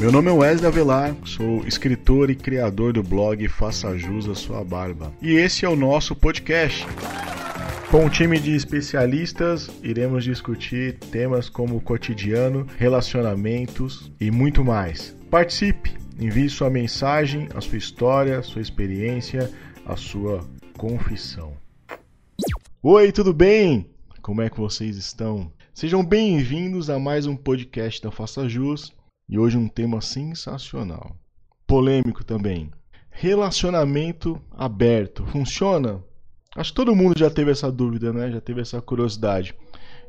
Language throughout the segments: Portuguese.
Meu nome é Wesley Avelar, sou escritor e criador do blog Faça Jus a Sua Barba. E esse é o nosso podcast. Com um time de especialistas, iremos discutir temas como cotidiano, relacionamentos e muito mais. Participe, envie sua mensagem, a sua história, sua experiência, a sua confissão. Oi, tudo bem? Como é que vocês estão? Sejam bem-vindos a mais um podcast da Faça Jus e hoje um tema sensacional, polêmico também. Relacionamento aberto funciona? Acho que todo mundo já teve essa dúvida, né? Já teve essa curiosidade.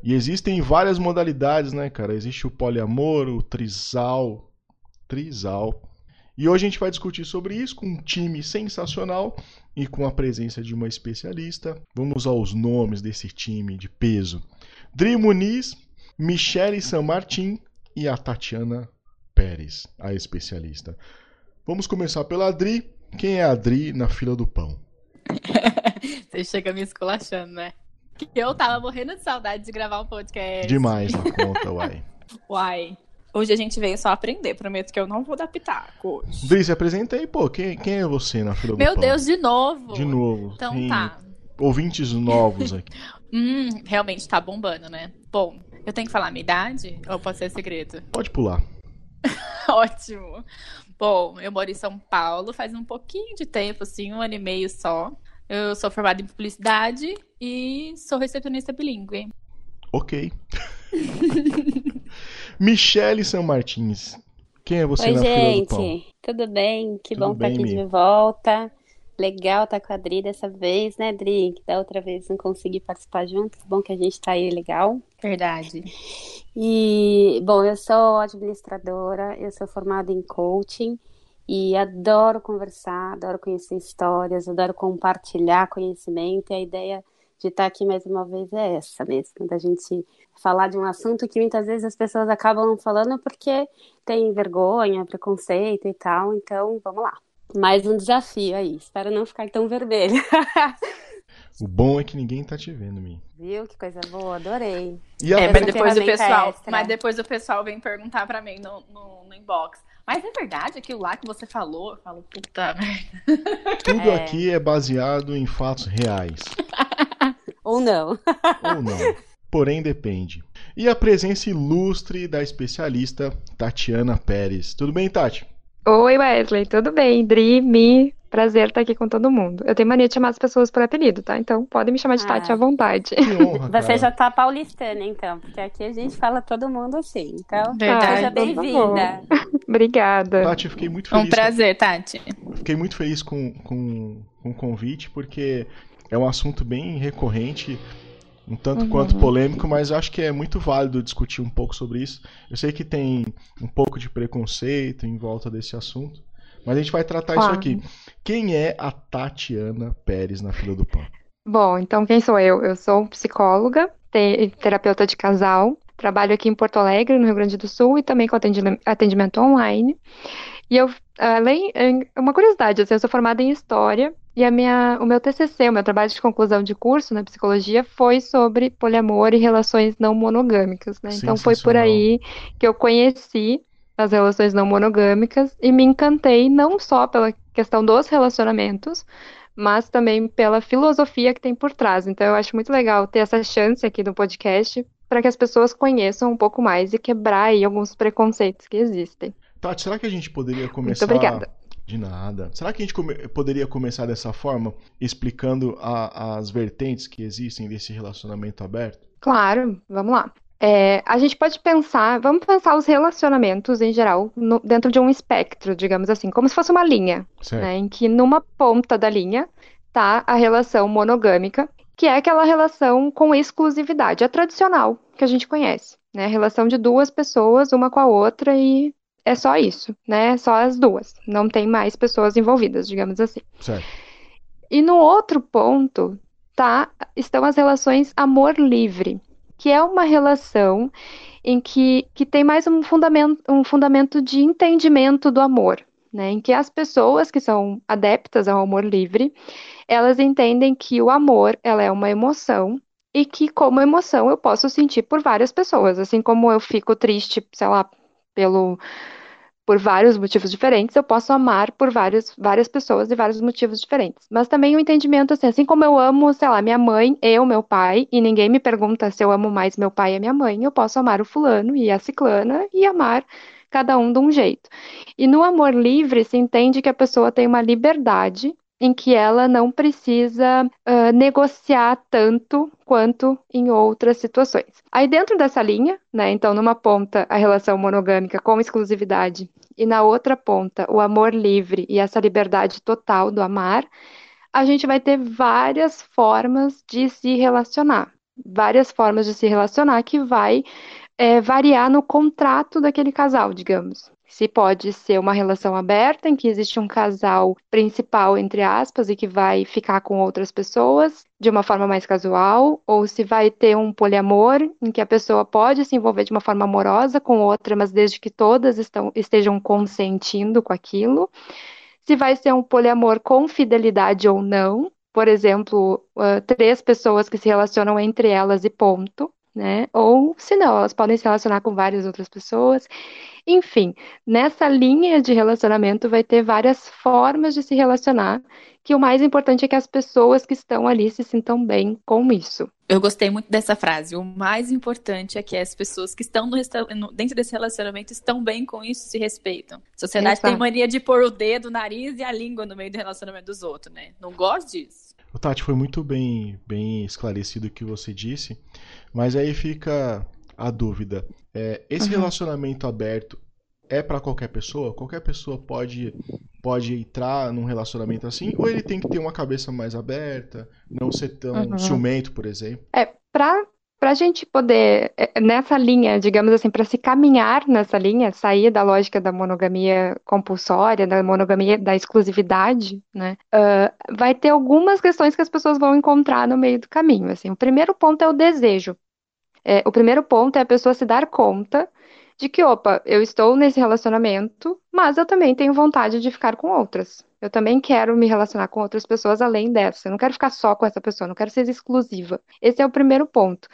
E existem várias modalidades, né, cara? Existe o poliamor, o trisal, trisal. E hoje a gente vai discutir sobre isso com um time sensacional e com a presença de uma especialista. Vamos aos nomes desse time de peso. Dri Muniz, Michele San Martin e a Tatiana Pérez, a especialista. Vamos começar pela Adri. Quem é a Adri na fila do pão? Você chega me esculachando, né? Eu tava morrendo de saudade de gravar um podcast. Demais na conta, uai. Uai. Hoje a gente veio só aprender. Prometo que eu não vou dar pitaco hoje. Dri, se apresenta aí, pô. Quem, quem é você na fila Meu do pão? Deus, de novo. De novo. Então Tem tá. Ouvintes novos aqui. Hum, realmente tá bombando, né? Bom, eu tenho que falar a minha idade? Ou pode ser segredo? Pode pular. Ótimo. Bom, eu moro em São Paulo faz um pouquinho de tempo, assim, um ano e meio só. Eu sou formada em publicidade e sou recepcionista bilíngue. Ok. Michele San Martins. Quem é você Oi, na fila do pão? gente, tudo bem? Que Tudo bom estar bem, aqui Mi? de volta. Legal estar com a Dri dessa vez, né, Dri? Que da outra vez não consegui participar junto. Que bom que a gente tá aí legal. Verdade. E, bom, eu sou administradora, eu sou formada em coaching e adoro conversar, adoro conhecer histórias, adoro compartilhar conhecimento. E a ideia de estar aqui mais uma vez é essa mesmo, da gente falar de um assunto que muitas vezes as pessoas acabam não falando porque tem vergonha, preconceito e tal. Então, vamos lá. Mais um desafio aí. Espero não ficar tão vermelha. O bom é que ninguém tá te vendo, Mi. Viu? Que coisa boa, adorei. E a É, mas depois o pessoal, extra. mas depois o pessoal vem perguntar pra mim no, no, no inbox. Mas é verdade aquilo lá que você falou? Eu falo, puta merda. tudo É. aqui é baseado em fatos reais. Ou não. Ou não. Porém, depende. E a presença ilustre da especialista Tatiana Pérez. Tudo bem, Tati? Oi, Wesley, tudo bem? Dri, Mi, prazer estar aqui com todo mundo. Eu tenho mania de chamar as pessoas por apelido, tá? Então podem me chamar de Ah. Tati à vontade. Que honra, Você já tá paulistana, então, porque aqui a gente fala todo mundo assim. Então, Verdade. seja bem-vinda. Obrigada. Tati, eu fiquei muito Um feliz. prazer, Tati. Fiquei muito feliz com, com, com o convite, porque é um assunto bem recorrente, um tanto Uhum. quanto polêmico, mas acho que é muito válido discutir um pouco sobre isso. Eu sei que tem um pouco de preconceito em volta desse assunto, mas a gente vai tratar isso aqui. Quem é a Tatiana Pérez na fila do pão? Bom, então quem sou eu? Eu sou psicóloga, te- terapeuta de casal, trabalho aqui em Porto Alegre, no Rio Grande do Sul, e também com atendi- atendimento online. E eu, além, uma curiosidade, assim, eu sou formada em História, e a minha, o meu TCC, o meu trabalho de conclusão de curso na psicologia, foi sobre poliamor e relações não monogâmicas, né? Então foi por aí que eu conheci as relações não monogâmicas e me encantei não só pela questão dos relacionamentos, mas também pela filosofia que tem por trás. Então, eu acho muito legal ter essa chance aqui no podcast para que as pessoas conheçam um pouco mais e quebrar aí alguns preconceitos que existem. Tati, será que a gente poderia começar. De nada. Será que a gente come- poderia começar dessa forma, explicando a- as vertentes que existem desse relacionamento aberto? Claro, vamos lá. É, a gente pode pensar, vamos pensar os relacionamentos em geral no- dentro de um espectro, digamos assim, como se fosse uma linha, né, em que numa ponta da linha tá a relação monogâmica, que é aquela relação com exclusividade, a tradicional que a gente conhece, né, a relação de duas pessoas, uma com a outra e é só isso, né, só as duas, não tem mais pessoas envolvidas, digamos assim. Certo. E no outro ponto tá, estão as relações amor livre, que é uma relação em que, que tem mais um fundamento, um fundamento de entendimento do amor, né? Em que as pessoas que são adeptas ao amor livre, elas entendem que o amor, ela é uma emoção e que como emoção eu posso sentir por várias pessoas, assim como eu fico triste, sei lá, pelo por vários motivos diferentes, eu posso amar por vários, várias pessoas e vários motivos diferentes. Mas também o um entendimento assim, assim como eu amo, sei lá, minha mãe, eu, meu pai, e ninguém me pergunta se eu amo mais meu pai e minha mãe, eu posso amar o fulano e a ciclana e amar cada um de um jeito. E no amor livre se entende que a pessoa tem uma liberdade em que ela não precisa uh, negociar tanto quanto em outras situações. Aí dentro dessa linha, né, então numa ponta a relação monogâmica com exclusividade e na outra ponta o amor livre e essa liberdade total do amar, a gente vai ter várias formas de se relacionar, várias formas de se relacionar que vai é, variar no contrato daquele casal, digamos. Se pode ser uma relação aberta, em que existe um casal principal, entre aspas, e que vai ficar com outras pessoas de uma forma mais casual, ou se vai ter um poliamor, em que a pessoa pode se envolver de uma forma amorosa com outra, mas desde que todas estão, estejam consentindo com aquilo. Se vai ser um poliamor com fidelidade ou não, por exemplo, uh, três pessoas que se relacionam entre elas e ponto né? Ou, se não, elas podem se relacionar com várias outras pessoas. Enfim, nessa linha de relacionamento vai ter várias formas de se relacionar, que o mais importante é que as pessoas que estão ali se sintam bem com isso. Eu gostei muito dessa frase. O mais importante é que as pessoas que estão no, dentro desse relacionamento estão bem com isso, se respeitam. A sociedade Exato. tem mania de pôr o dedo, o nariz e a língua no meio do relacionamento dos outros, né? Não gosto disso. O Tati foi muito bem, bem esclarecido o que você disse, mas aí fica a dúvida. É, esse uhum. relacionamento aberto é para qualquer pessoa? Qualquer pessoa pode pode entrar num relacionamento assim? Ou ele tem que ter uma cabeça mais aberta, não ser tão uhum. ciumento, por exemplo? É, para para a gente poder, é, nessa linha, digamos assim, para se caminhar nessa linha, sair da lógica da monogamia compulsória, da monogamia da exclusividade, né, uh, vai ter algumas questões que as pessoas vão encontrar no meio do caminho. Assim, o primeiro ponto é o desejo. É, o primeiro ponto é a pessoa se dar conta de que, opa, eu estou nesse relacionamento, mas eu também tenho vontade de ficar com outras. Eu também quero me relacionar com outras pessoas além dessa. Eu não quero ficar só com essa pessoa, não quero ser exclusiva. Esse é o primeiro ponto.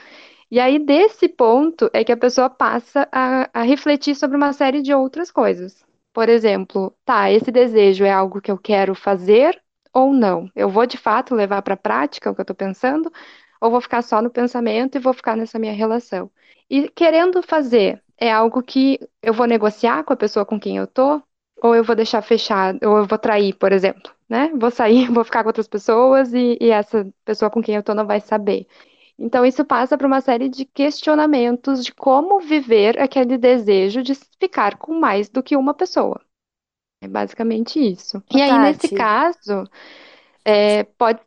E aí, desse ponto, é que a pessoa passa a, a refletir sobre uma série de outras coisas. Por exemplo, tá, esse desejo é algo que eu quero fazer ou não? Eu vou de fato levar para a prática o que eu estou pensando? Ou vou ficar só no pensamento e vou ficar nessa minha relação? E querendo fazer, é algo que eu vou negociar com a pessoa com quem eu tô, ou eu vou deixar fechado, ou eu vou trair, por exemplo, né? Vou sair, vou ficar com outras pessoas e, e essa pessoa com quem eu tô não vai saber. Então, isso passa por uma série de questionamentos de como viver aquele desejo de ficar com mais do que uma pessoa. É basicamente isso. E aí, nesse caso, é, pode,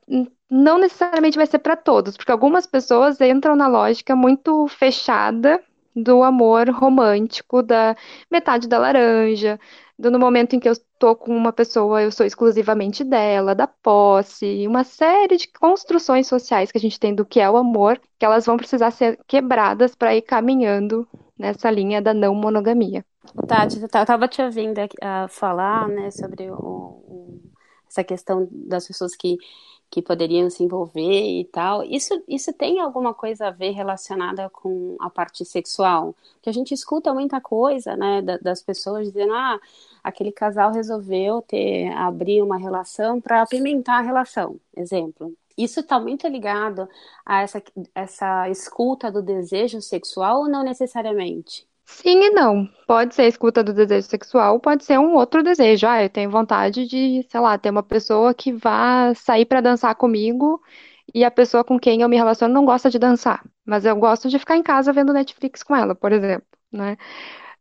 não necessariamente vai ser para todos, porque algumas pessoas entram na lógica muito fechada do amor romântico, da metade da laranja, do no momento em que eu estou com uma pessoa, eu sou exclusivamente dela, da posse, uma série de construções sociais que a gente tem do que é o amor, que elas vão precisar ser quebradas para ir caminhando nessa linha da não monogamia. Tati, eu estava te ouvindo uh, falar né, sobre o, essa questão das pessoas que que poderiam se envolver e tal. Isso, isso tem alguma coisa a ver relacionada com a parte sexual? Que a gente escuta muita coisa, né, das pessoas dizendo, ah, aquele casal resolveu ter abrir uma relação para apimentar a relação, exemplo. Isso está muito ligado a essa, essa escuta do desejo sexual ou não necessariamente? Sim e não. Pode ser a escuta do desejo sexual, pode ser um outro desejo. Ah, eu tenho vontade de, sei lá, ter uma pessoa que vá sair para dançar comigo e a pessoa com quem eu me relaciono não gosta de dançar, mas eu gosto de ficar em casa vendo Netflix com ela, por exemplo, né?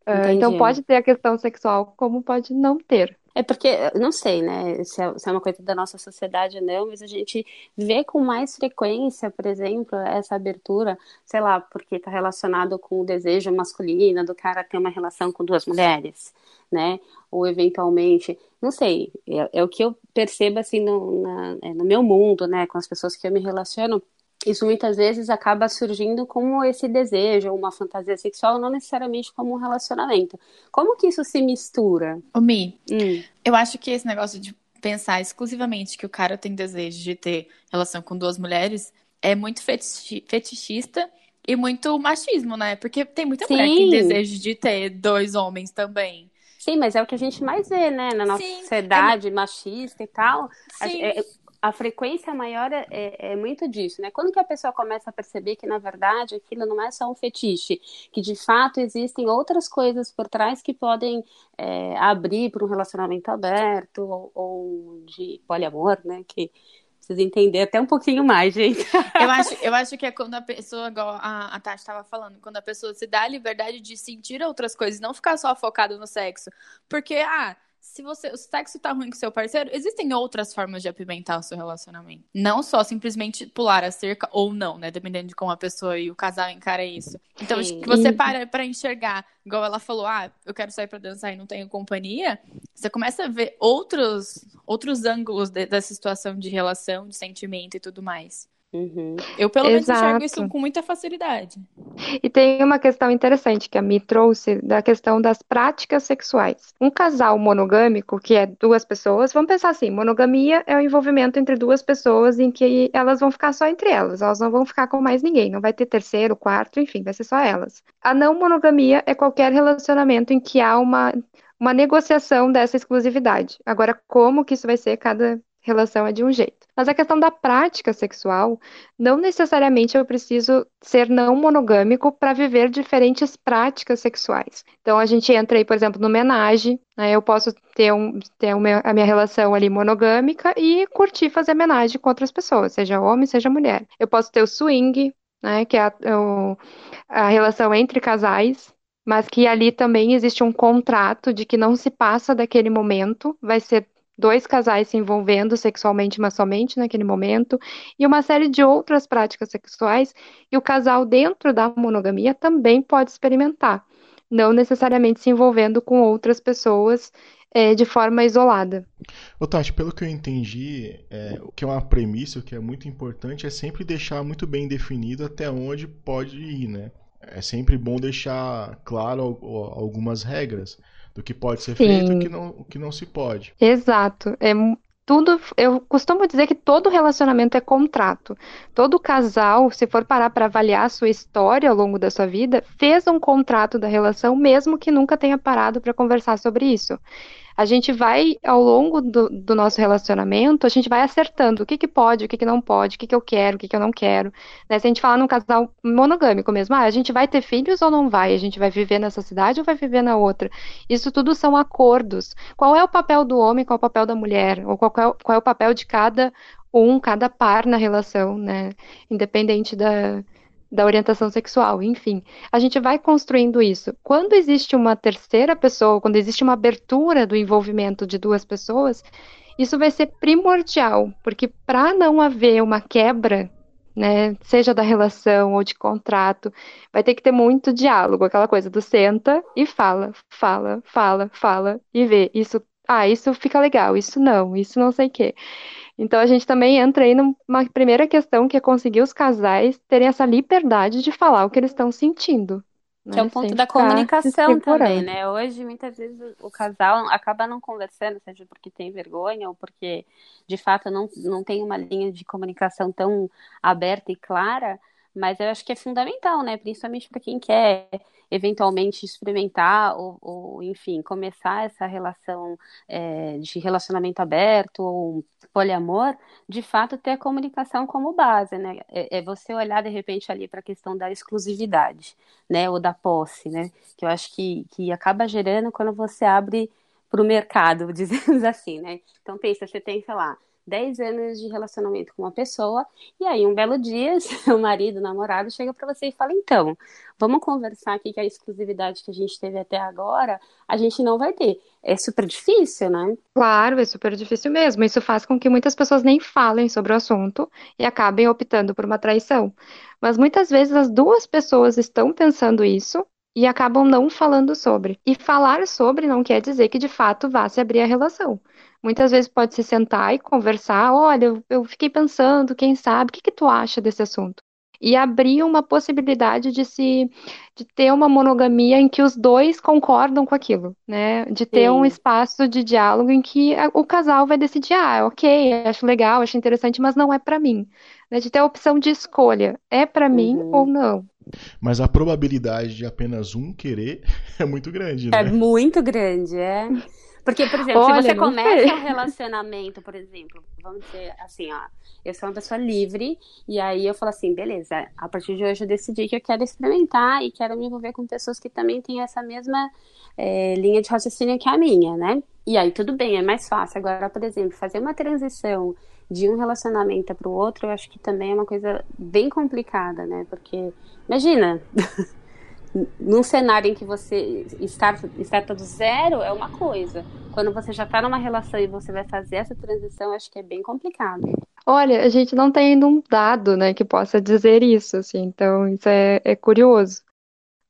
Uh, então pode ter a questão sexual, como pode não ter. É porque, não sei, né, se é, se é, uma coisa da nossa sociedade ou não, mas a gente vê com mais frequência, por exemplo, essa abertura, sei lá, porque está relacionado com o desejo masculino do cara ter uma relação com duas mulheres, né? Ou eventualmente, não sei, é, é o que eu percebo assim no, na, é, no meu mundo, né, com as pessoas que eu me relaciono isso muitas vezes acaba surgindo como esse desejo, uma fantasia sexual, não necessariamente como um relacionamento. Como que isso se mistura? O Mi, hum. eu acho que esse negócio de pensar exclusivamente que o cara tem desejo de ter relação com duas mulheres é muito fetichista e muito machismo, né? Porque tem muita Sim. mulher que tem desejo de ter dois homens também. Sim, mas é o que a gente mais vê, né? Na nossa Sim, sociedade é... machista e tal. Sim. É, a frequência maior é, é, é, muito disso, né? Quando que a pessoa começa a perceber que, na verdade, aquilo não é só um fetiche, que de fato existem outras coisas por trás que podem é, abrir para um relacionamento aberto ou, ou, de poliamor, né? Que precisa entender até um pouquinho mais, gente. eu, acho, eu acho que é quando a pessoa, igual a, a Tati estava falando, quando a pessoa se dá a liberdade de sentir outras coisas, não ficar só focado no sexo. Porque, ah se você o sexo tá ruim com seu parceiro, existem outras formas de apimentar o seu relacionamento. Não só simplesmente pular a cerca ou não, né? Dependendo de como a pessoa e o casal encara isso. Então, Sim. que você para para enxergar, igual ela falou, ah, eu quero sair para dançar e não tenho companhia, você começa a ver outros outros ângulos de, dessa situação de relação, de sentimento e tudo mais. Uhum. Eu, pelo menos, enxergo isso com muita facilidade. E tem uma questão interessante que a Mi trouxe da questão das práticas sexuais. Um casal monogâmico, que é duas pessoas, vamos pensar assim: monogamia é o envolvimento entre duas pessoas em que elas vão ficar só entre elas, elas não vão ficar com mais ninguém, não vai ter terceiro, quarto, enfim, vai ser só elas. A não monogamia é qualquer relacionamento em que há uma uma negociação dessa exclusividade. Agora, como que isso vai ser, cada relação é de um jeito. Mas a questão da prática sexual, não necessariamente eu preciso ser não monogâmico para viver diferentes práticas sexuais. Então a gente entra aí, por exemplo, no menage, né? Eu posso ter, um, ter uma, a minha relação ali monogâmica e curtir fazer menage com outras pessoas, seja homem, seja mulher. Eu posso ter o swing, né? Que é a, a relação entre casais, mas que ali também existe um contrato de que não se passa daquele momento, vai ser dois casais se envolvendo sexualmente, mas somente naquele momento, e uma série de outras práticas sexuais e o casal dentro da monogamia também pode experimentar, não necessariamente se envolvendo com outras pessoas é, de forma isolada. Ô Tati, pelo que eu entendi, é, o que é uma premissa, o que é muito importante, é sempre deixar muito bem definido até onde pode ir, né? É sempre bom deixar claro algumas regras do que pode ser Sim. feito e o que não, o que não se pode. Exato. É tudo, eu costumo dizer que todo relacionamento é contrato. Todo casal, se for parar para avaliar a sua história ao longo da sua vida, fez um contrato da relação, mesmo que nunca tenha parado para conversar sobre isso a gente vai, ao longo do, do, nosso relacionamento, a gente vai acertando o que, que pode, o que, que não pode, o que, que eu quero, o que, que eu não quero. Né? Se a gente falar num casal monogâmico mesmo, ah, a gente vai ter filhos ou não vai? A gente vai viver nessa cidade ou vai viver na outra? Isso tudo são acordos. Qual é o papel do homem, qual é o papel da mulher? Ou qual é, qual é o papel de cada um, cada par na relação, né? Independente da, da orientação sexual, enfim. A gente vai construindo isso. Quando existe uma terceira pessoa, quando existe uma abertura do envolvimento de duas pessoas, isso vai ser primordial, porque para não haver uma quebra, né, seja da relação ou de contrato, vai ter que ter muito diálogo, aquela coisa do senta e fala, fala, fala, fala e vê. Isso, ah, isso fica legal, isso não, isso não sei o quê. Então a gente também entra aí numa primeira questão que é conseguir os casais terem essa liberdade de falar o que eles estão sentindo. Né? Que é um ponto da comunicação também, né? Hoje, muitas vezes, o casal acaba não conversando, seja porque tem vergonha ou porque, de fato, não, não tem uma linha de comunicação tão aberta e clara, mas eu acho que é fundamental, né? Principalmente para quem quer eventualmente experimentar ou, ou enfim, começar essa relação é, de relacionamento aberto ou poliamor, de fato ter a comunicação como base, né? É, é você olhar de repente ali para a questão da exclusividade, né? Ou da posse, né? Que eu acho que, que acaba gerando quando você abre para o mercado, dizemos assim, né? Então pensa, você tem, sei lá, 10 anos de relacionamento com uma pessoa, e aí um belo dia, seu marido, namorado, chega para você e fala: então, vamos conversar aqui que a exclusividade que a gente teve até agora, a gente não vai ter. É super difícil, né? Claro, é super difícil mesmo. Isso faz com que muitas pessoas nem falem sobre o assunto e acabem optando por uma traição. Mas muitas vezes as duas pessoas estão pensando isso e acabam não falando sobre. E falar sobre não quer dizer que de fato vá se abrir a relação. Muitas vezes pode se sentar e conversar, olha, eu, eu fiquei pensando, quem sabe, o que, que tu acha desse assunto? E abrir uma possibilidade de se de ter uma monogamia em que os dois concordam com aquilo, né? De ter Sim. um espaço de diálogo em que o casal vai decidir, ah, ok, acho legal, acho interessante, mas não é para mim. Né? De ter a opção de escolha, é para uhum. mim ou não. Mas a probabilidade de apenas um querer é muito grande, né? É muito grande, é. Porque, por exemplo, Olha, se você começa sei. um relacionamento, por exemplo, vamos dizer assim, ó, eu sou uma pessoa livre, e aí eu falo assim, beleza, a partir de hoje eu decidi que eu quero experimentar e quero me envolver com pessoas que também têm essa mesma é, linha de raciocínio que a minha, né? E aí tudo bem, é mais fácil. Agora, por exemplo, fazer uma transição de um relacionamento para o outro, eu acho que também é uma coisa bem complicada, né? Porque, imagina, num cenário em que você está, do zero é uma coisa. Quando você já está numa relação e você vai fazer essa transição, acho que é bem complicado. Olha, a gente não tem ainda um dado, né, que possa dizer isso, assim, então isso é, é curioso.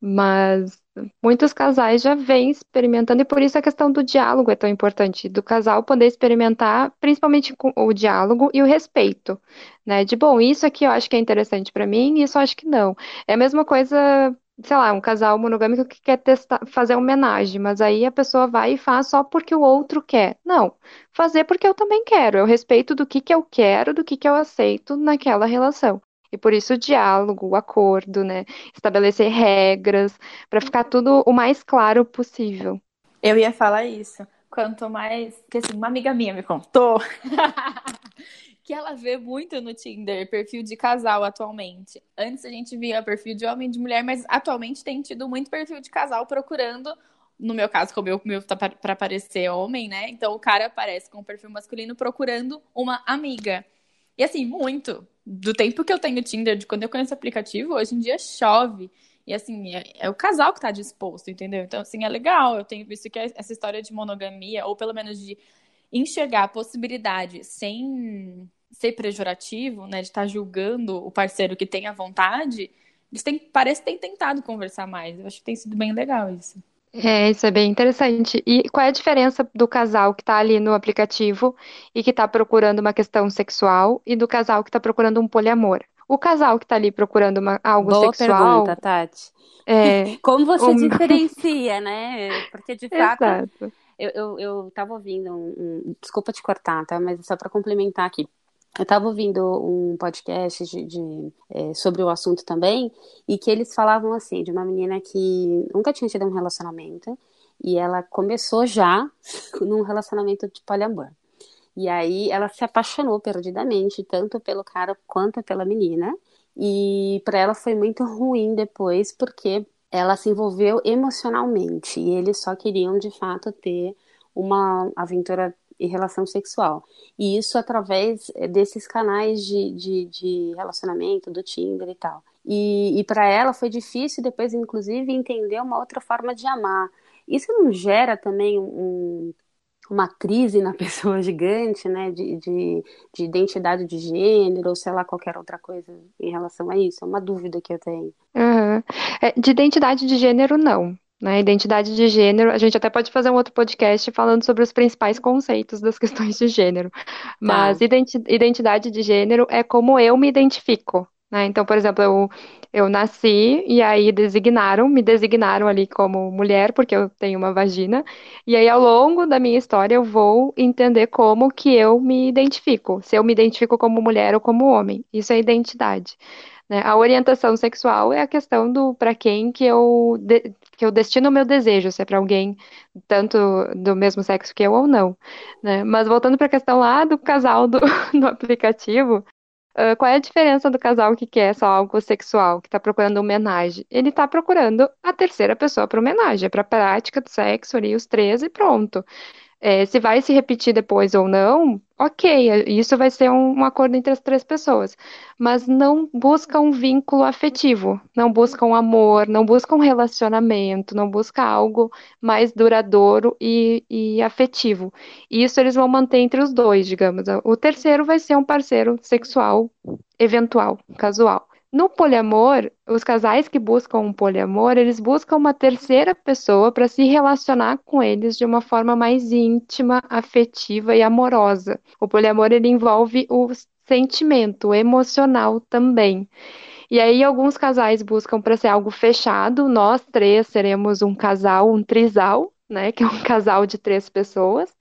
Mas muitos casais já vêm experimentando, e por isso a questão do diálogo é tão importante, do casal poder experimentar, principalmente com o diálogo e o respeito, né? De bom, isso aqui eu acho que é interessante para mim, isso eu acho que não. É a mesma coisa sei lá, um casal monogâmico que quer testar, fazer homenagem, mas aí a pessoa vai e faz só porque o outro quer. Não, fazer porque eu também quero. Eu respeito do que que eu quero, do que que eu aceito naquela relação. E por isso o diálogo, o acordo, né? Estabelecer regras para ficar tudo o mais claro possível. Eu ia falar isso. Quanto mais. Porque assim, uma amiga minha me contou que ela vê muito no Tinder perfil de casal atualmente. Antes a gente via perfil de homem e de mulher, mas atualmente tem tido muito perfil de casal procurando. No meu caso, como o meu tá para aparecer homem, né? Então o cara aparece com o perfil masculino procurando uma amiga. E assim, muito. Do tempo que eu tenho Tinder, de quando eu conheço o aplicativo, hoje em dia chove. E assim, é, é, o casal que tá disposto, entendeu? Então, assim, é legal. Eu tenho visto que essa história de monogamia, ou pelo menos de enxergar a possibilidade sem ser pejorativo, né? De estar tá julgando o parceiro que tem a vontade, eles têm, parece que têm tentado conversar mais. Eu acho que tem sido bem legal isso. É, isso é bem interessante. E qual é a diferença do casal que está ali no aplicativo e que está procurando uma questão sexual e do casal que está procurando um poliamor? O casal que está ali procurando uma, algo Boa sexual. Pergunta, Tati. É, Como você um... diferencia, né? Porque de fato. Exato. Eu, eu, eu tava ouvindo um, um, Desculpa te cortar, tá? Mas só para complementar aqui. Eu estava ouvindo um podcast de, de é, sobre o assunto também, e que eles falavam assim, de uma menina que nunca tinha tido um relacionamento, e ela começou já num relacionamento de poliamor. E aí ela se apaixonou perdidamente, tanto pelo cara quanto pela menina. E para ela foi muito ruim depois, porque ela se envolveu emocionalmente e eles só queriam de fato ter uma aventura e relação sexual. E isso através eh, desses canais de, de, de relacionamento, do Tinder e tal. E, e para ela foi difícil depois, inclusive, entender uma outra forma de amar. Isso não gera também um, uma crise na pessoa gigante, né, de, de, de, identidade de gênero, ou sei lá, qualquer outra coisa em relação a isso? É uma dúvida que eu tenho. Uhum. É, de identidade de gênero, não. Né? Identidade de gênero, a gente até pode fazer um outro podcast falando sobre os principais conceitos das questões de gênero. Mas tá. identidade de gênero é como eu me identifico. Né? Então, por exemplo, eu, eu nasci e aí designaram, me designaram ali como mulher, porque eu tenho uma vagina. E aí, ao longo da minha história, eu vou entender como que eu me identifico. Se eu me identifico como mulher ou como homem. Isso é identidade. Né? A orientação sexual é a questão do para quem que eu, de, que eu destino o meu desejo, se é para alguém tanto do mesmo sexo que eu ou não. Né? Mas voltando para a questão lá do casal do, do aplicativo, uh, qual é a diferença do casal que quer só algo sexual, que está procurando homenagem? Ele está procurando a terceira pessoa para homenagem, é para prática do sexo ali, os três e pronto. É, se vai se repetir depois ou não, ok, isso vai ser um, um, acordo entre as três pessoas. Mas não busca um vínculo afetivo, não busca um amor, não busca um relacionamento, não busca algo mais duradouro e, e afetivo. E isso eles vão manter entre os dois, digamos. O terceiro vai ser um parceiro sexual eventual, casual. No poliamor, os casais que buscam um poliamor, eles buscam uma terceira pessoa para se relacionar com eles de uma forma mais íntima, afetiva e amorosa. O poliamor ele envolve o sentimento, emocional também. E aí alguns casais buscam para ser algo fechado. Nós três seremos um casal, um trisal, né, que é um casal de três pessoas.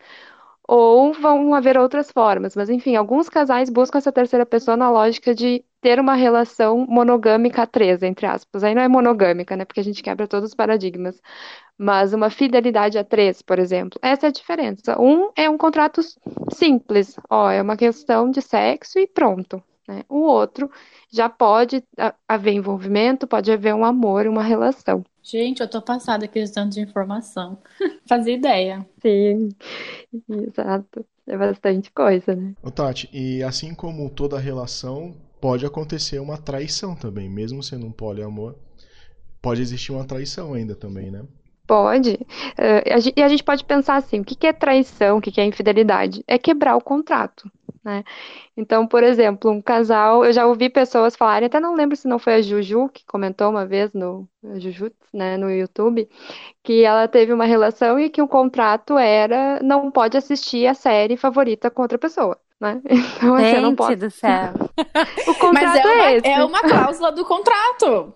Ou vão haver outras formas. Mas, enfim, alguns casais buscam essa terceira pessoa na lógica de ter uma relação monogâmica a três, entre aspas. Aí não é monogâmica, né? Porque a gente quebra todos os paradigmas. Mas uma fidelidade a três, por exemplo. Essa é a diferença. Um é um contrato simples. Ó, é uma questão de sexo e pronto. Né? O outro já pode haver envolvimento, pode haver um amor, uma relação. Gente, eu tô passada aqui de tanto de informação. Fazia ideia. Sim, exato. É bastante coisa, né? Ô, Tati, e assim como toda relação, pode acontecer uma traição também, mesmo sendo um poliamor, pode existir uma traição ainda também, né? Pode. Uh, e a gente pode pensar assim: o que é traição, o que é infidelidade? É quebrar o contrato. Né? Então, por exemplo, um casal, eu já ouvi pessoas falarem, até não lembro se não foi a Juju que comentou uma vez no Juju, né, no YouTube, que ela teve uma relação e que o contrato era não pode assistir a série favorita com outra pessoa. Né? Então, assim, Gente não pode... do céu. o contrato Mas é, uma, é, esse. é uma cláusula do contrato.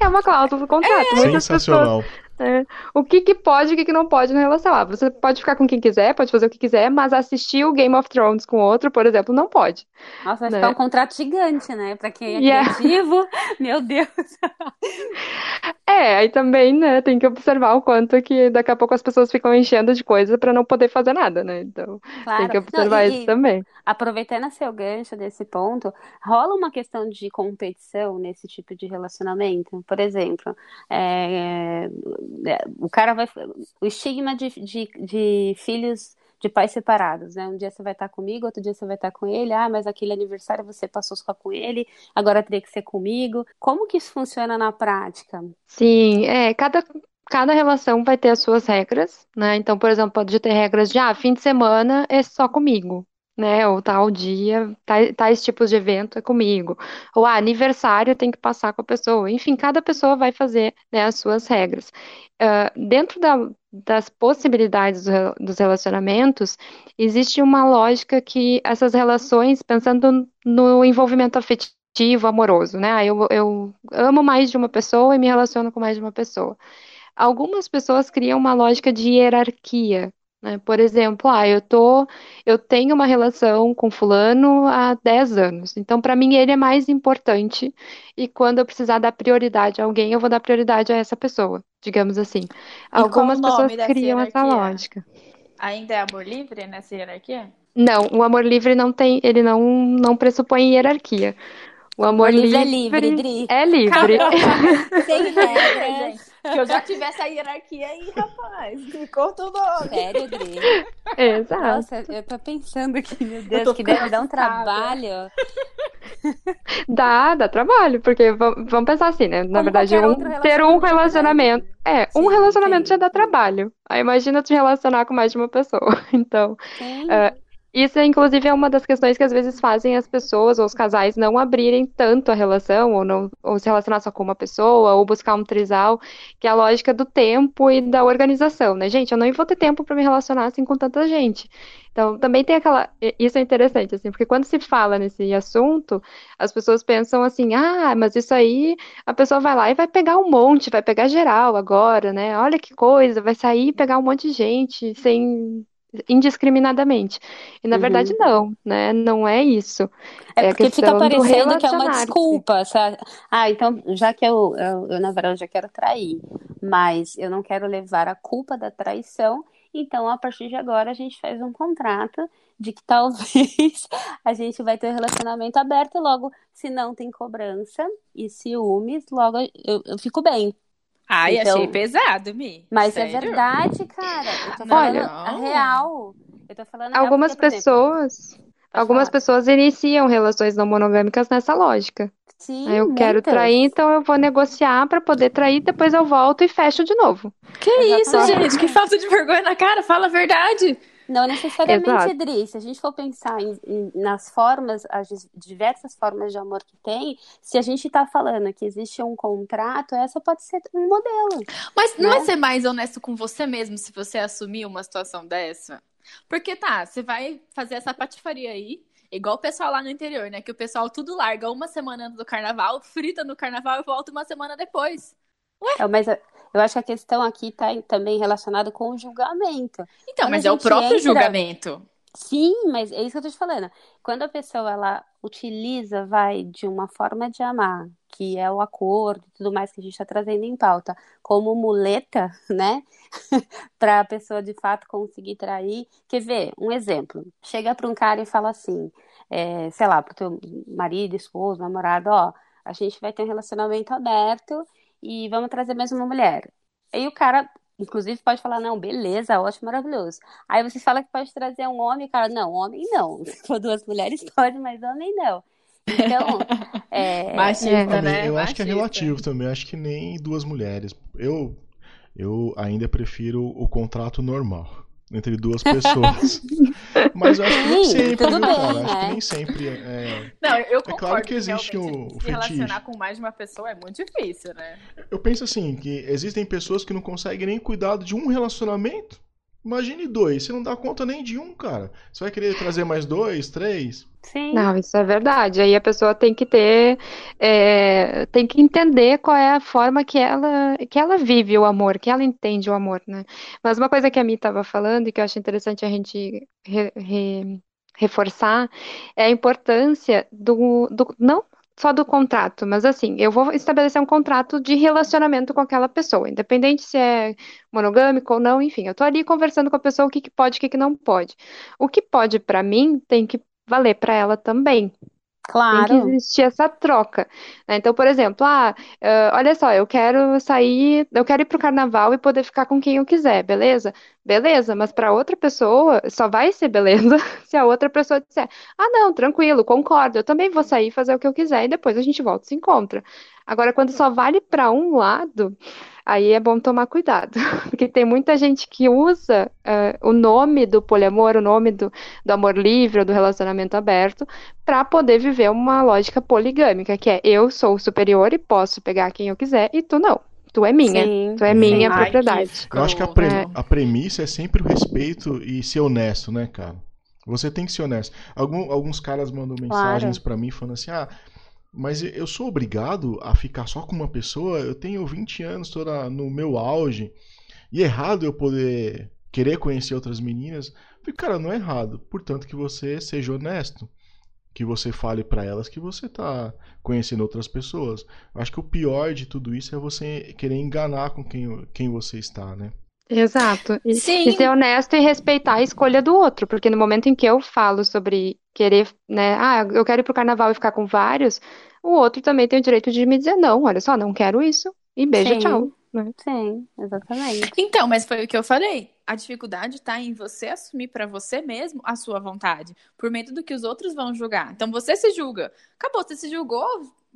É uma cláusula do contrato. É. Muitas Sensacional. Pessoas é. O que, que pode e o que, que não pode na relação. Ah, você pode ficar com quem quiser, pode fazer o que quiser, mas assistir o Game of Thrones com outro, por exemplo, não pode. Nossa, vai né? ficar um contrato gigante, né? Pra quem é yeah. criativo, meu Deus. É, aí também, né, tem que observar o quanto que daqui a pouco as pessoas ficam enchendo de coisa para não poder fazer nada, né? Então, claro. tem que observar não, e, isso também. Aproveitando seu gancho desse ponto, rola uma questão de competição nesse tipo de relacionamento? Por exemplo, é, é, o cara vai. O estigma de, de, de filhos de pais separados, né? Um dia você vai estar comigo, outro dia você vai estar com ele. Ah, mas aquele aniversário você passou só com ele, agora teria que ser comigo. Como que isso funciona na prática? Sim, é, cada cada relação vai ter as suas regras, né? Então, por exemplo, pode ter regras de, ah, fim de semana é só comigo né? Ou tal dia, tais, tipos de evento é comigo. Ou ah, aniversário tem que passar com a pessoa. Enfim, cada pessoa vai fazer né, as suas regras. Uh, dentro da, das possibilidades do, dos relacionamentos, existe uma lógica que essas relações, pensando no envolvimento afetivo, amoroso, né? Ah, eu, eu amo mais de uma pessoa e me relaciono com mais de uma pessoa. Algumas pessoas criam uma lógica de hierarquia, né? Por exemplo, ah, eu tô, eu tenho uma relação com fulano há 10 anos, então para mim ele é mais importante e quando eu precisar dar prioridade a alguém, eu vou dar prioridade a essa pessoa, digamos assim. E Algumas pessoas criam essa lógica. Ainda é amor livre nessa hierarquia? Não, o amor livre não tem, ele não, não pressupõe hierarquia. O amor, amor livre, livre, é livre, Dri. É livre. Sem regras. Que eu já tivesse a hierarquia aí, rapaz. Me conta o nome. Sério, Dri? Exato. Nossa, eu tô pensando aqui, meu Deus, que deve dar um trabalho. Dá, dá trabalho, porque vamos pensar assim, né? Na Como verdade, um, ter um relacionamento. É, sim, um relacionamento sim. já dá trabalho. Aí imagina te relacionar com mais de uma pessoa. Então, uh, isso, inclusive, é uma das questões que às vezes fazem as pessoas ou os casais não abrirem tanto a relação, ou não ou se relacionar só com uma pessoa, ou buscar um trisal, que é a lógica do tempo e da organização, né? Gente, eu não vou ter tempo para me relacionar assim com tanta gente. Então, também tem aquela. Isso é interessante, assim, porque quando se fala nesse assunto, as pessoas pensam assim: ah, mas isso aí, a pessoa vai lá e vai pegar um monte, vai pegar geral agora, né? Olha que coisa, vai sair e pegar um monte de gente sem indiscriminadamente. E na uhum. verdade não, né? Não é isso. É, é porque fica parecendo que é uma desculpa. Sabe? Ah, então já que eu, eu, eu, na verdade já quero trair, mas eu não quero levar a culpa da traição, então a partir de agora a gente faz um contrato de que talvez a gente vai ter um relacionamento aberto logo, se não tem cobrança e ciúmes, logo eu, eu fico bem. Ai, então, achei pesado, Mi. Mas é Sério? é verdade, cara. Eu tô falando Olha, a real. Eu tô falando algumas porque, pessoas, exemplo, algumas falar. pessoas iniciam relações não monogâmicas nessa lógica. Sim, eu muitas. quero trair, então eu vou negociar para poder trair, depois eu volto e fecho de novo. Que Exatamente. isso, gente? Que falta de vergonha na cara, fala a verdade. Não necessariamente, Exato. Edri. Se a gente for pensar em, em, nas formas, as diversas formas de amor que tem, se a gente está falando que existe um contrato, essa pode ser um modelo. Mas né? não é ser mais honesto com você mesmo se você assumir uma situação dessa? Porque tá, você vai fazer essa patifaria aí, igual o pessoal lá no interior, né? Que o pessoal tudo larga uma semana antes do carnaval, frita no carnaval e volta uma semana depois. Ué? É, mas Eu acho que a questão aqui está também relacionada com o julgamento. Então, Quando mas é o próprio entra... julgamento. Sim, mas é isso que eu tô te falando. Quando a pessoa ela utiliza, vai, de uma forma de amar, que é o acordo e tudo mais que a gente está trazendo em pauta, como muleta, né? para a pessoa de fato conseguir trair. Quer ver? Um exemplo. Chega para um cara e fala assim, é, sei lá, pro teu marido, esposo, namorado, ó, a gente vai ter um relacionamento aberto e vamos trazer mais uma mulher. Aí o cara Inclusive pode falar, não, beleza, ótimo, maravilhoso. Aí você fala que pode trazer um homem, cara, não, homem não. Se for duas mulheres, pode, mas homem não. Então, é... Machista, né? Eu Machista. acho que é relativo também, acho que nem duas mulheres. Eu, eu ainda prefiro o contrato normal entre duas pessoas. Mas eu acho que nem sempre, Tudo bem, cara? Né? Acho que nem sempre é. Não, eu concordo. É claro que existe o, o se relacionar com mais de uma pessoa é muito difícil, né? Eu penso assim, que existem pessoas que não conseguem nem cuidar de um relacionamento. Imagine dois, você não dá conta nem de um, cara. Você vai querer trazer mais dois, três? Sim. Não, isso é verdade. Aí a pessoa tem que ter, é, tem que entender qual é a forma que ela, que ela vive o amor, que ela entende o amor, né? Mas uma coisa que a Mi estava falando e que eu acho interessante a gente re, re, reforçar é a importância do, do não só do contrato, mas assim, eu vou estabelecer um contrato de relacionamento com aquela pessoa, independente se é monogâmico ou não, enfim, eu tô ali conversando com a pessoa o que, que pode, o que, que não pode. O que pode para mim tem que valer para ela também. Claro. Tem que existir essa troca. Né? Então, por exemplo, ah, uh, olha só, eu quero sair, eu quero ir pro carnaval e poder ficar com quem eu quiser, beleza? Beleza, mas para outra pessoa só vai ser beleza se a outra pessoa disser: ah, não, tranquilo, concordo, eu também vou sair e fazer o que eu quiser e depois a gente volta e se encontra. Agora, quando só vale para um lado, aí é bom tomar cuidado, porque tem muita gente que usa uh, o nome do poliamor, o nome do, do amor livre ou do relacionamento aberto, para poder viver uma lógica poligâmica, que é eu sou superior e posso pegar quem eu quiser e tu não. Tu é minha, sim, tu é minha sim. propriedade. Ai, eu acho que a, pre é. a premissa é sempre o respeito e ser honesto, né, cara? Você tem que ser honesto. Algum, alguns caras mandam mensagens claro. para mim falando assim: ah, mas eu sou obrigado a ficar só com uma pessoa? Eu tenho 20 anos, estou no meu auge. E é errado eu poder querer conhecer outras meninas? Falei, cara, não é errado. Portanto, que você seja honesto. Que você fale para elas que você tá conhecendo outras pessoas. Acho que o pior de tudo isso é você querer enganar com quem, quem você está, né? Exato. E, Sim. e ser honesto e respeitar a escolha do outro, porque no momento em que eu falo sobre querer, né, ah, eu quero ir pro carnaval e ficar com vários, o outro também tem o direito de me dizer não, olha só, não quero isso, e beijo, Sim. tchau. Né? Sim, exatamente. Então, mas foi o que eu falei. A dificuldade está em você assumir para você mesmo a sua vontade, por medo do que os outros vão julgar. Então, você se julga. Acabou, você se julgou,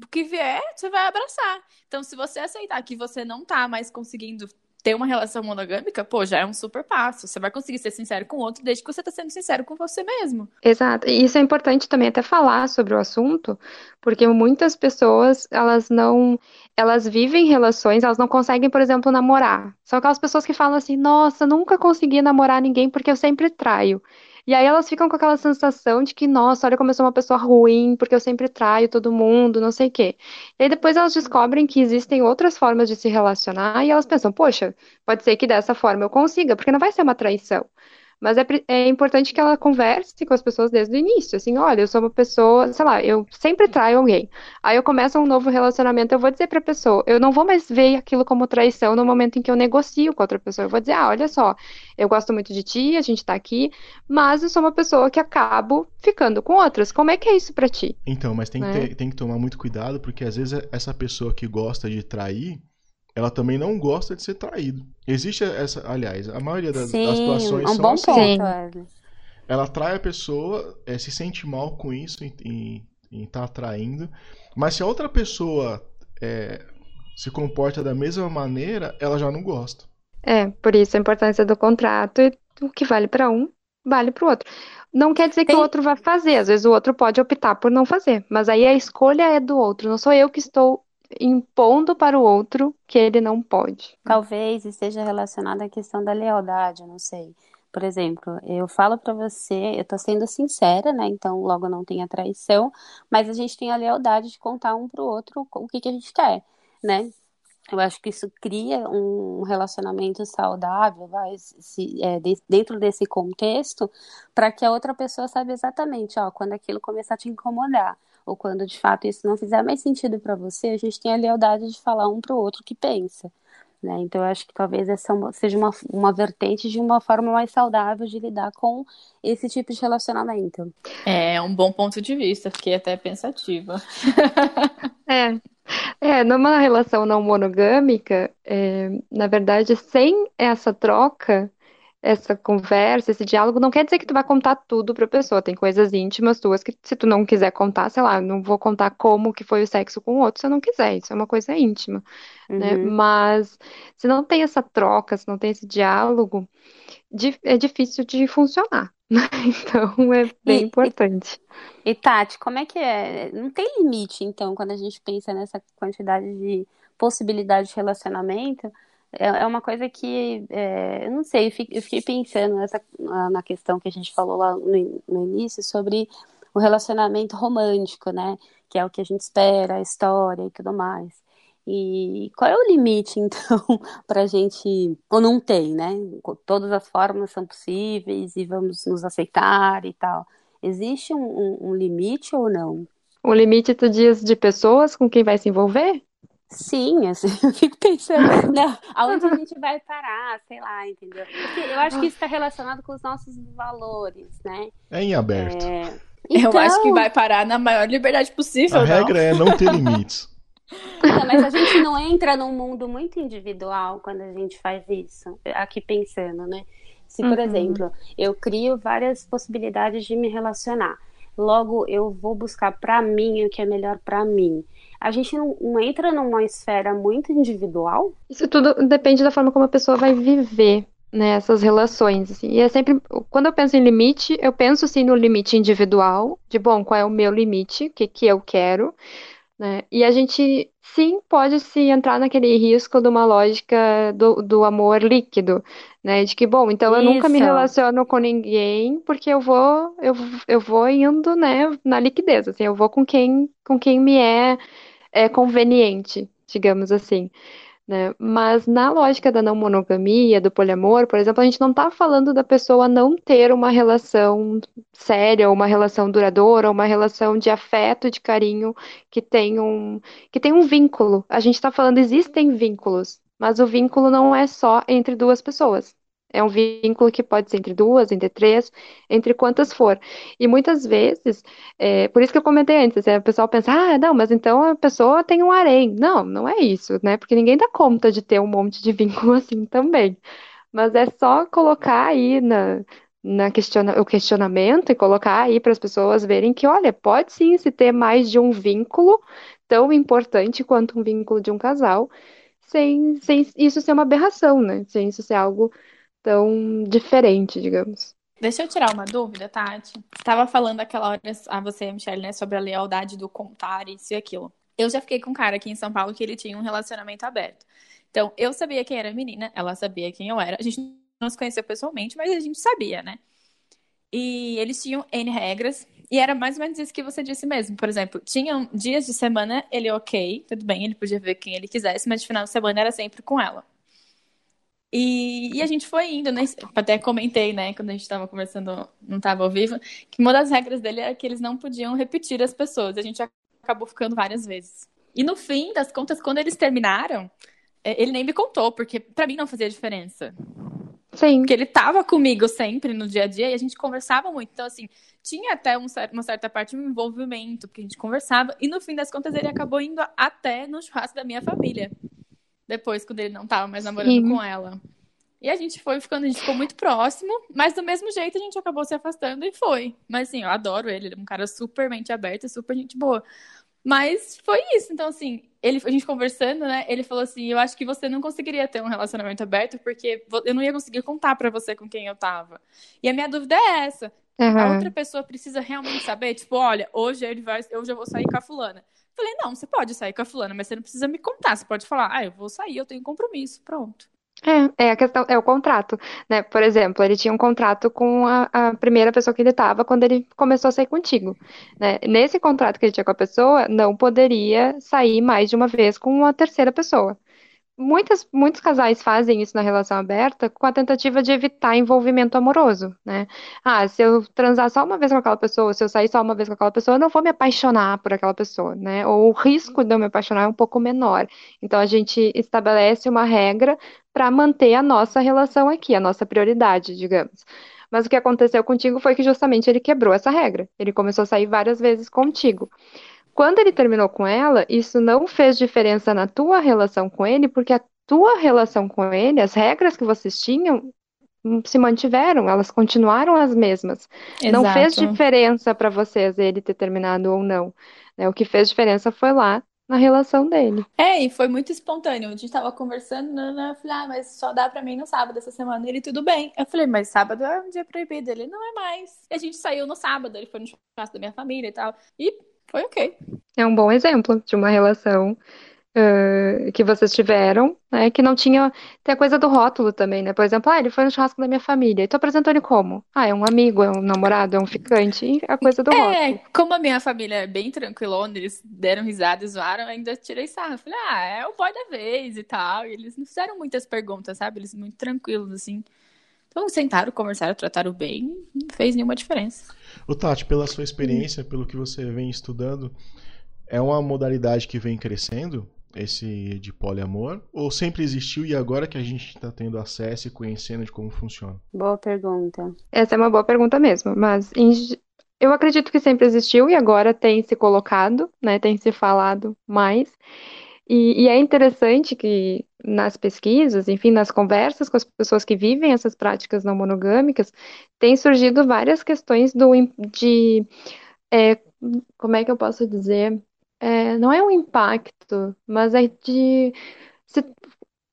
o que vier, você vai abraçar. Então, se você aceitar que você não tá mais conseguindo ter uma relação monogâmica, pô, já é um super passo. Você vai conseguir ser sincero com o outro desde que você está sendo sincero com você mesmo. Exato. E isso é importante também até falar sobre o assunto, porque muitas pessoas, elas não, elas vivem relações, elas não conseguem, por exemplo, namorar. São aquelas pessoas que falam assim: "Nossa, nunca consegui namorar ninguém porque eu sempre traio". E aí elas ficam com aquela sensação de que, nossa, olha como eu sou uma pessoa ruim, porque eu sempre traio todo mundo, não sei o quê. E aí depois elas descobrem que existem outras formas de se relacionar e elas pensam, poxa, pode ser que dessa forma eu consiga, porque não vai ser uma traição. Mas é, é importante que ela converse com as pessoas desde o início. Assim, olha, eu sou uma pessoa, sei lá, eu sempre traio alguém. Aí eu começo um novo relacionamento, eu vou dizer pra pessoa, eu não vou mais ver aquilo como traição no momento em que eu negocio com outra pessoa. Eu vou dizer, ah, olha só, eu gosto muito de ti, a gente tá aqui, mas eu sou uma pessoa que acabo ficando com outras. Como é que é isso pra ti? Então, mas tem, né? que, ter, tem que tomar muito cuidado, porque às vezes essa pessoa que gosta de trair ela também não gosta de ser traído. Existe essa, aliás, a maioria das, Sim, das situações é um são bom assim. Ponto, ela trai a pessoa, é, se sente mal com isso em estar tá traindo, mas se a outra pessoa é, se comporta da mesma maneira, ela já não gosta. É, por isso a importância do contrato e o que vale para um, vale para o outro. Não quer dizer que o outro vai fazer, às vezes o outro pode optar por não fazer, mas aí a escolha é do outro, não sou eu que estou impondo para o outro que ele não pode. Talvez esteja relacionado à questão da lealdade, não sei. Por exemplo, eu falo para você, eu tô sendo sincera, né? Então logo não tem a traição, mas a gente tem a lealdade de contar um pro outro o que, que a gente quer, né? eu acho que isso cria um relacionamento saudável, vai, se, é, de, dentro desse contexto, para que a outra pessoa saiba exatamente, ó, quando aquilo começar a te incomodar, ou quando de fato isso não fizer mais sentido para você, a gente tem a lealdade de falar um para o outro o que pensa. Né? Então, eu acho que talvez essa é seja uma, uma vertente de uma forma mais saudável de lidar com esse tipo de relacionamento. É um bom ponto de vista, fiquei até pensativa. é. É, numa relação não monogâmica, é, na verdade, sem essa troca, essa conversa, esse diálogo, não quer dizer que tu vai contar tudo pra pessoa. Tem coisas íntimas tuas que, se tu não quiser contar, sei lá, não vou contar como que foi o sexo com o outro se eu não quiser. Isso é uma coisa íntima, né? Uhum. Mas se não tem essa troca, se não tem esse diálogo, é difícil de funcionar. Então é bem E, e, importante. e, Tati, como é que é? Não tem limite, então, quando a gente pensa nessa quantidade de possibilidade de relacionamento? É, é uma coisa que, é, eu não sei, eu fiquei, pensando nessa, na questão que a gente falou lá no, no início sobre o relacionamento romântico, né? Que é o que a gente espera, a história e tudo mais. E qual é o limite, então, para a gente. Ou não tem, né? Todas as formas são possíveis e vamos nos aceitar e tal. Existe um, um, um limite ou não? O limite, tu diz, de pessoas com quem vai se envolver? Sim, assim, eu fico pensando, não, aonde a gente vai parar, sei lá, entendeu? Porque eu acho que isso está relacionado com os nossos valores, né? É em aberto. É... Então... Eu acho que vai parar na maior liberdade possível. A não? regra é não ter limites. Não, mas a gente não entra num mundo muito individual quando a gente faz isso, aqui pensando, né? Se, por uhum. exemplo, eu crio várias possibilidades de me relacionar, logo eu vou buscar para mim o que é melhor para mim a gente não, não, entra numa esfera muito individual? Isso tudo depende da forma como a pessoa vai viver né, essas relações. Assim. E é sempre, quando eu penso em limite, eu penso sim no limite individual, de bom, qual é o meu limite, o que, que eu quero. Né? E a gente sim pode se entrar naquele risco de uma lógica do, do amor líquido, né? De que, bom, então eu nunca me relaciono com ninguém porque eu vou, eu, eu vou indo, né, na liquidez, assim, eu vou com quem, com quem me é é conveniente, digamos assim. Né? Mas na lógica da não monogamia, do poliamor, por exemplo, a gente não está falando da pessoa não ter uma relação séria, uma relação duradoura, ou uma relação de afeto, de carinho, que tem um, que tem um vínculo. A gente está falando, existem vínculos, mas o vínculo não é só entre duas pessoas. É um vínculo que pode ser entre duas, entre três, entre quantas for. E muitas vezes, é, por isso que eu comentei antes, é, o pessoal pensa, ah, não, mas então a pessoa tem um harém. Não, não é isso, né? Porque ninguém dá conta de ter um monte de vínculo assim também. Mas é só colocar aí na, na questiona, o questionamento e colocar aí para as pessoas verem que, olha, pode sim se ter mais de um vínculo tão importante quanto um vínculo de um casal, sem, sem isso ser uma aberração, né? Sem isso ser algo tão diferente, digamos. Deixa eu tirar uma dúvida, Tati. Estava falando aquela hora a você, Michelle, né, sobre a lealdade do contar isso e aquilo. Eu já fiquei com um cara aqui em São Paulo que ele tinha um relacionamento aberto. Então, eu sabia quem era a menina, ela sabia quem eu era. A gente não se conheceu pessoalmente, mas a gente sabia, né? E eles tinham N regras, e era mais ou menos isso que você disse mesmo. Por exemplo, tinham dias de semana, ele ok, tudo bem, ele podia ver quem ele quisesse, mas de final de semana era sempre com ela. E, e, a gente foi indo, né? Até comentei, né, quando a gente estava conversando, não estava ao vivo, que uma das regras dele era que eles não podiam repetir as pessoas. A gente acabou ficando várias vezes. E no fim das contas, quando eles terminaram, é, ele nem me contou, porque para mim não fazia diferença. Sim. Porque ele tava comigo sempre no dia a dia e a gente conversava muito. Então, assim, tinha até um, uma certa parte de envolvimento, porque a gente conversava. E no fim das contas, ele acabou indo até no churrasco da minha família depois, quando ele não tava mais namorando Sim. com ela. E a gente foi ficando, a gente ficou muito próximo, mas do mesmo jeito a gente acabou se afastando e foi. Mas assim, eu adoro ele, ele é um cara super mente aberta, super gente boa. Mas foi isso. Então, assim, ele, a gente conversando, né? Ele falou assim: Eu acho que você não conseguiria ter um relacionamento aberto porque eu não ia conseguir contar para você com quem eu tava. E a minha dúvida é essa: uhum. a outra pessoa precisa realmente saber, tipo, olha, hoje ele vai, eu já vou sair com a fulana. Falei, não, você pode sair com a fulana, mas você não precisa me contar. Você pode falar, ah, eu vou sair, eu tenho compromisso, pronto. É, é a questão, é o contrato, né? Por exemplo, ele tinha um contrato com a, a primeira pessoa que ele estava quando ele começou a sair contigo, né? Nesse contrato que ele tinha com a pessoa, não poderia sair mais de uma vez com uma terceira pessoa. Muitas, muitos casais fazem isso na relação aberta com a tentativa de evitar envolvimento amoroso, né? Ah, se eu transar só uma vez com aquela pessoa, se eu sair só uma vez com aquela pessoa, eu não vou me apaixonar por aquela pessoa, né? Ou o risco de eu me apaixonar é um pouco menor. Então a gente estabelece uma regra para manter a nossa relação aqui, a nossa prioridade, digamos. Mas o que aconteceu contigo foi que justamente ele quebrou essa regra. Ele começou a sair várias vezes contigo. Quando ele terminou com ela, isso não fez diferença na tua relação com ele, porque a tua relação com ele, as regras que vocês tinham, hum, se mantiveram, elas continuaram as mesmas. Exato. Não fez diferença para vocês ele ter terminado ou não. Né? O que fez diferença foi lá na relação dele. É, e foi muito espontâneo. A gente tava conversando, eu falei, ah, mas só dá pra mim no sábado essa semana. Ele, tudo bem. Eu falei, mas sábado é um dia proibido. Ele, não é mais. E a gente saiu no sábado, ele foi no churrasco da minha família e tal. E foi ok. É um bom exemplo de uma relação uh, que vocês tiveram, né? Que não tinha. Tem a coisa do rótulo também, né? Por exemplo, ah, ele foi no churrasco da minha família. E tu apresentou ele como? Ah, é um amigo, é um namorado, é um ficante. E a coisa do é, rótulo. É, como a minha família é bem tranquilona, eles deram risada e zoaram, ainda tirei sarro. Eu falei, ah, é o boy da vez e tal. E eles não fizeram muitas perguntas, sabe? Eles muito tranquilos, assim. Então sentaram, conversaram, trataram bem, não fez nenhuma diferença. O Tati, pela sua experiência, pelo que você vem estudando, é uma modalidade que vem crescendo, esse de poliamor, ou sempre existiu e agora que a gente está tendo acesso e conhecendo de como funciona? Boa pergunta. Essa é uma boa pergunta mesmo, mas em, eu acredito que sempre existiu e agora tem se colocado, né, tem se falado mais. E, e, é interessante que nas pesquisas, enfim, nas conversas com as pessoas que vivem essas práticas não monogâmicas, tem surgido várias questões do, de, é, como é que eu posso dizer? É, não é um impacto, mas é de se,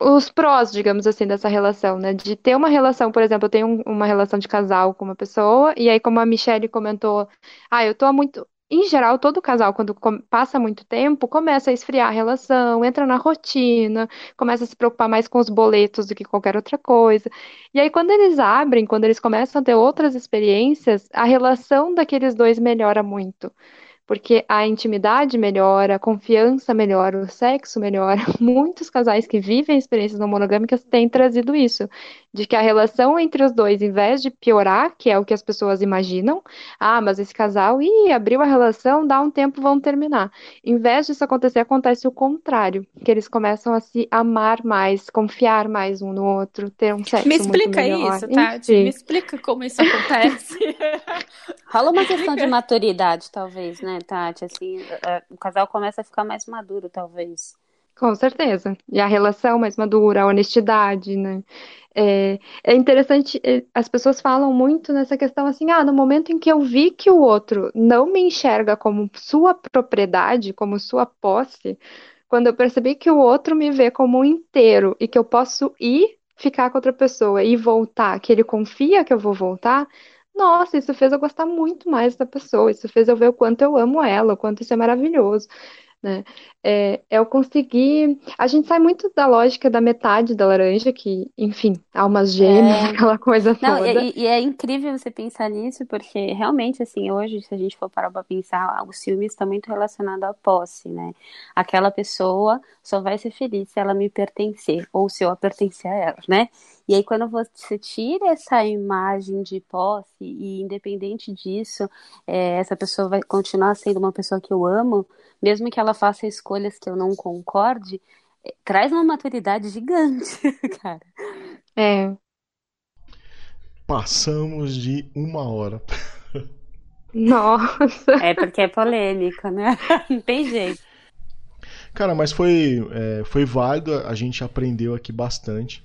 os prós, digamos assim, dessa relação, né? De ter uma relação, por exemplo, eu tenho um, uma relação de casal com uma pessoa, e aí, como a Michelle comentou, ah, eu tô muito em geral, todo casal, quando passa muito tempo, começa a esfriar a relação, entra na rotina, começa a se preocupar mais com os boletos do que qualquer outra coisa. E aí, quando eles abrem, quando eles começam a ter outras experiências, a relação daqueles dois melhora muito porque a intimidade melhora, a confiança melhora, o sexo melhora. Muitos casais que vivem experiências não monogâmicas têm trazido isso, de que a relação entre os dois, em vez de piorar, que é o que as pessoas imaginam, ah, mas esse casal, ih, abriu a relação, dá um tempo, vão terminar. Em vez disso acontecer, acontece o contrário, que eles começam a se amar mais, confiar mais um no outro, ter um sexo Me explica isso, Tati, me explica como isso acontece. Rola uma questão de maturidade, talvez, né? Tati? Assim, é, o casal começa a ficar mais maduro, talvez. Com certeza. E a relação mais madura, a honestidade, né? É, é interessante, é, as pessoas falam muito nessa questão assim, ah, no momento em que eu vi que o outro não me enxerga como sua propriedade, como sua posse, quando eu percebi que o outro me vê como um inteiro e que eu posso ir ficar com outra pessoa e voltar, que ele confia que eu vou voltar, nossa, isso fez eu gostar muito mais da pessoa, isso fez eu ver o quanto eu amo ela, o quanto isso é maravilhoso né? É, é eu conseguir. A gente sai muito da lógica da metade da laranja, que, enfim, almas gêmeas, é... aquela coisa Não, toda. E, e, é incrível você pensar nisso, porque realmente, assim, hoje, se a gente for parar pra pensar, o ciúme está muito relacionado à posse, né? Aquela pessoa só vai ser feliz se ela me pertencer, ou se eu pertencer a ela, né? E aí, quando você tira essa imagem de posse, e independente disso, é, essa pessoa vai continuar sendo uma pessoa que eu amo, mesmo que ela faça escolhas que eu não concorde, é, traz uma maturidade gigante, cara. É. Passamos de uma hora. Nossa. É porque é polêmica, né? Não tem jeito. Cara, mas foi, é, foi válido, a gente aprendeu aqui bastante.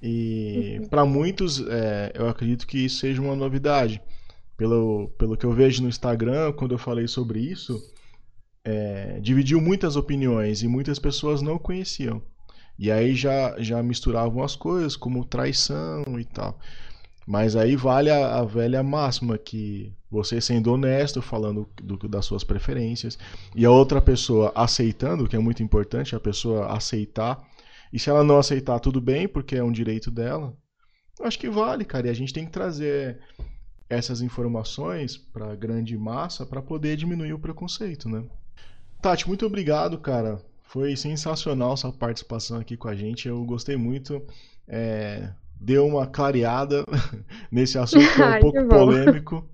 E uhum. para muitos, é, eu acredito que isso seja uma novidade. Pelo, pelo que eu vejo no Instagram, quando eu falei sobre isso, é, dividiu muitas opiniões e muitas pessoas não conheciam. E aí já, já misturavam as coisas, como traição e tal. Mas aí vale a, a velha máxima que você sendo honesto, falando do, das suas preferências, e a outra pessoa aceitando, que é muito importante, a pessoa aceitar e se ela não aceitar, tudo bem, porque é um direito dela. Acho que vale, cara. E a gente tem que trazer essas informações para a grande massa para poder diminuir o preconceito, né? Tati, muito obrigado, cara. Foi sensacional sua participação aqui com a gente. Eu gostei muito. É, deu uma clareada nesse assunto que é um pouco polêmico.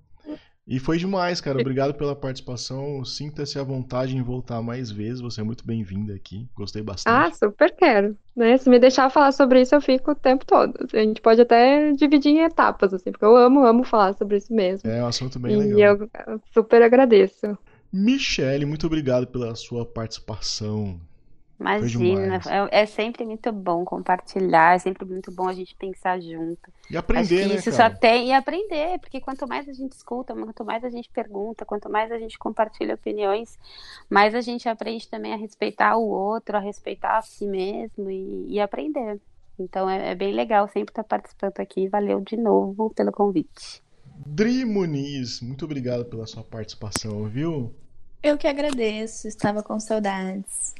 E foi demais, cara. Obrigado pela participação. Sinta-se à vontade em voltar mais vezes. Você é muito bem-vinda aqui. Gostei bastante. Ah, super quero. Né? Se me deixar falar sobre isso, eu fico o tempo todo. A gente pode até dividir em etapas, assim, porque eu amo, amo falar sobre isso mesmo. É um assunto bem e legal. E eu super agradeço. Michele, muito obrigado pela sua participação. Imagina, é, é, sempre muito bom compartilhar, é sempre muito bom a gente pensar junto. E aprender, né, isso cara? só tem e aprender, porque quanto mais a gente escuta, quanto mais a gente pergunta, quanto mais a gente compartilha opiniões, mais a gente aprende também a respeitar o outro, a respeitar a si mesmo e, e aprender. Então é, é, bem legal sempre estar participando aqui. Valeu de novo pelo convite. Dri Muniz, muito obrigado pela sua participação, viu? Eu que agradeço, estava com saudades.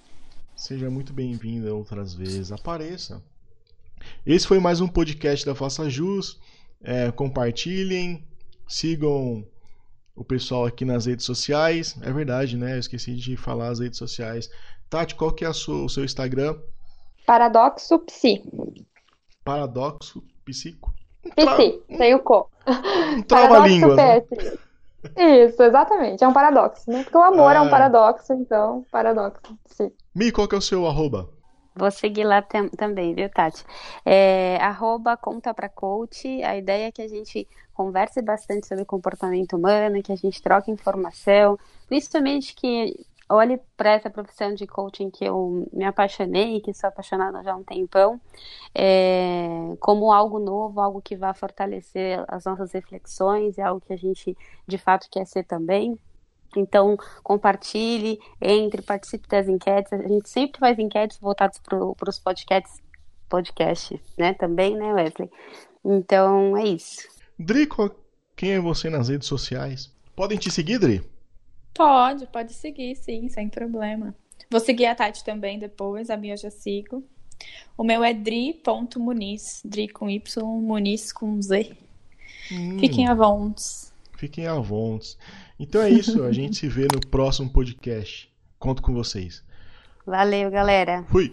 Seja muito bem-vinda outras vezes. Apareça. Esse foi mais um podcast da Faça Jus. É, compartilhem, sigam o pessoal aqui nas redes sociais. É verdade, né? Eu esqueci de falar as redes sociais. Tati, qual que é sua, o seu Instagram? Paradoxo Psi. Paradoxo Psico? Psi, sem o co. Um trava-língua. Né? Isso, exatamente. É um paradoxo, né? Porque o amor é um paradoxo, então, paradoxo, sim. Mi, qual que é o seu arroba? Vou seguir lá também, viu, Tati? É, arroba conta pra coach. A ideia é que a gente converse bastante sobre comportamento humano, que a gente troque informação, principalmente que olhe para essa profissão de coaching que eu me apaixonei, que sou apaixonada já há um tempão, é, como algo novo, algo que vai fortalecer as nossas reflexões, é algo que a gente de fato quer ser também. Então, compartilhe, entre, participe das enquetes. A gente sempre faz enquetes voltadas para os podcasts, podcast, né? Também, né, Wesley? Então, é isso. Dri, quem é você nas redes sociais? Podem te seguir, Dri? Pode, pode seguir, sim, sem problema. Vou seguir a Tati também depois, a minha eu já sigo. O meu é dri.muniz, dri com Y, muniz com Z. Hum, Fiquem à vontade. Fiquem à vontade. Então é isso, a gente se vê no próximo podcast. Conto com vocês. Valeu, galera. Fui.